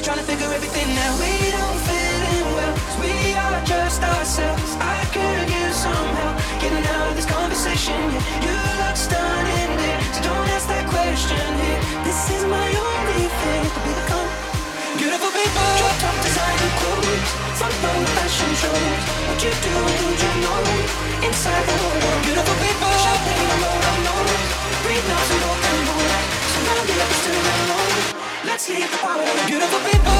Trying to figure everything out. We don't fit in well, cause we are just ourselves. I could use some help getting out of this conversation. Yeah, you look stunning there, so don't ask that question here. This is my only thing to be the calm. Beautiful people, drop top designer clothes, front row fashion shows. What you do, do you know? Inside the world, beautiful people, shopping on road. Breathe now so can move. Surround the others to the road. Let's leave the power, beautiful people.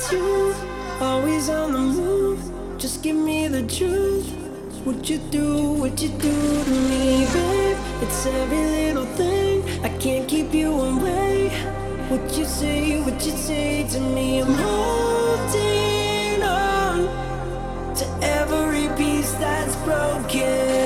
It's you, always on the move. Just give me the truth. What you do, what you do to me, babe. It's every little thing. I can't keep you away. What you say, what you say to me, I'm holding on to every piece that's broken.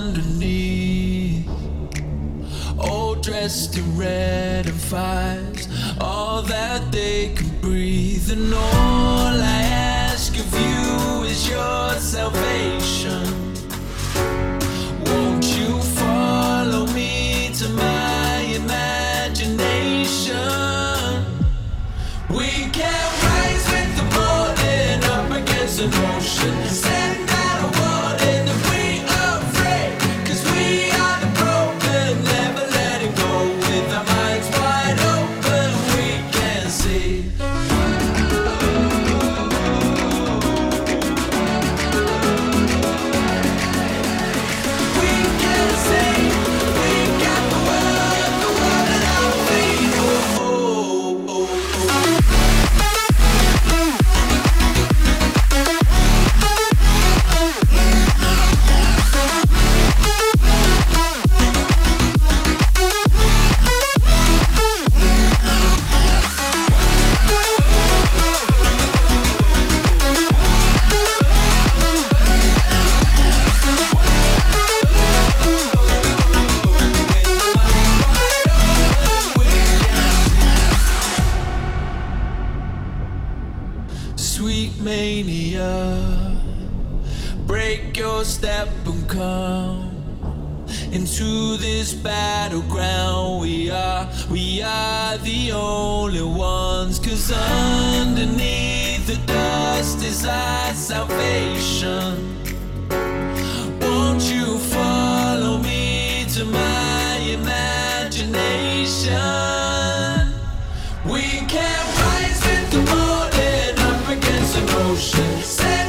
Underneath. All dressed in red and fires, all that they can breathe. And all I ask of you is your salvation. Can Sweet mania, break your step and come into this battleground. We are, we are the only ones. Cause underneath the dust is our salvation. Won't you follow me to my imagination? We can against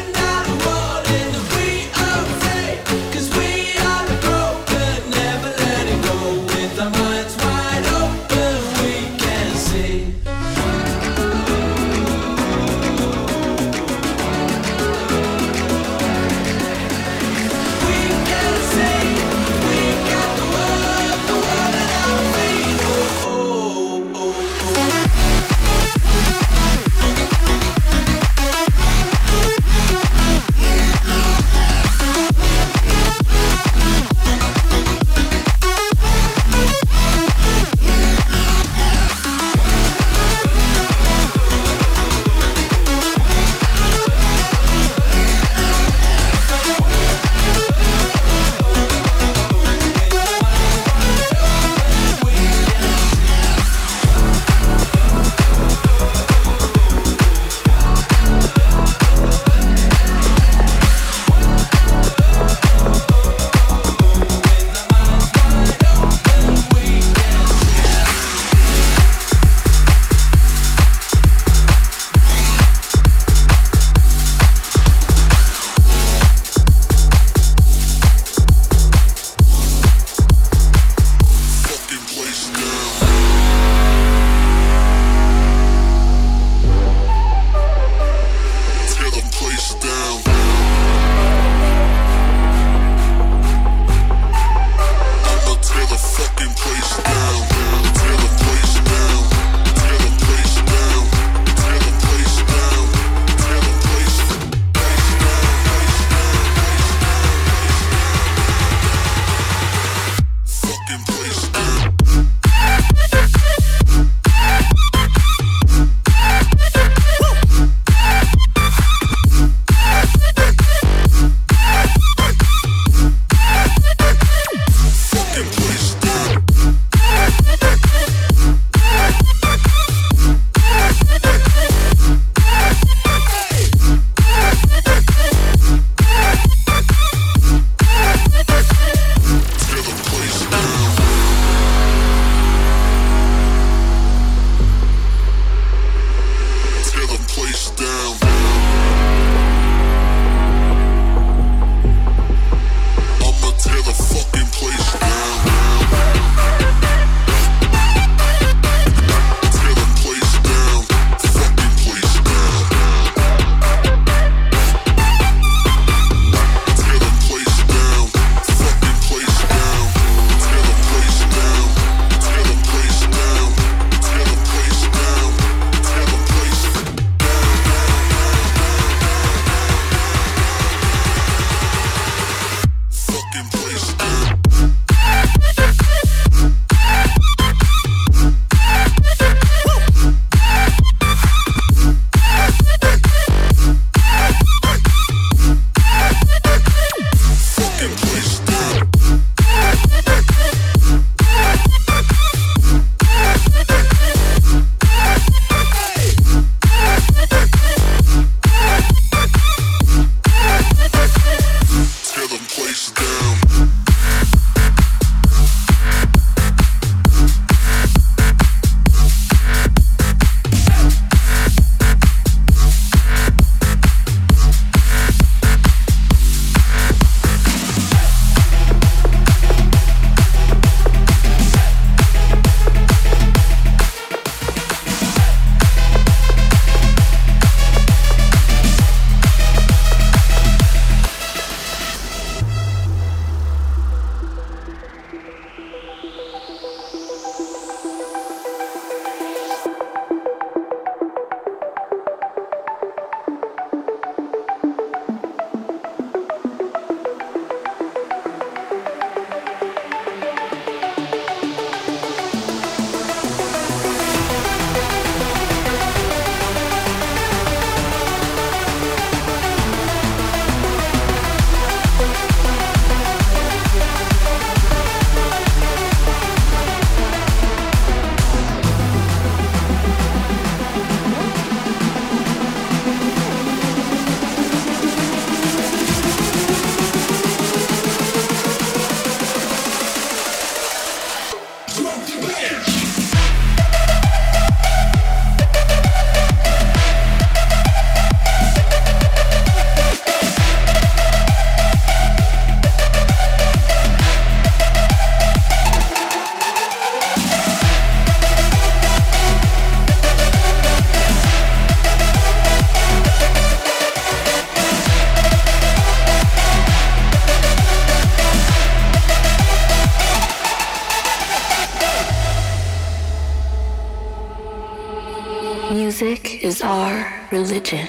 is our religion.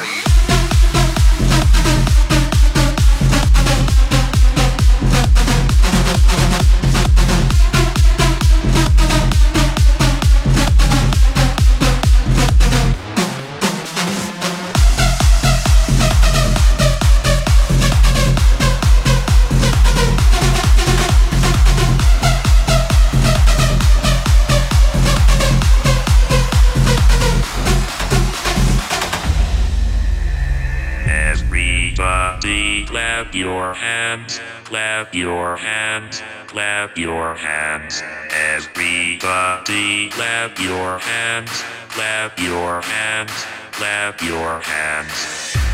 Clap your hands, clap your hands. Everybody clap your hands, clap your hands, clap your hands.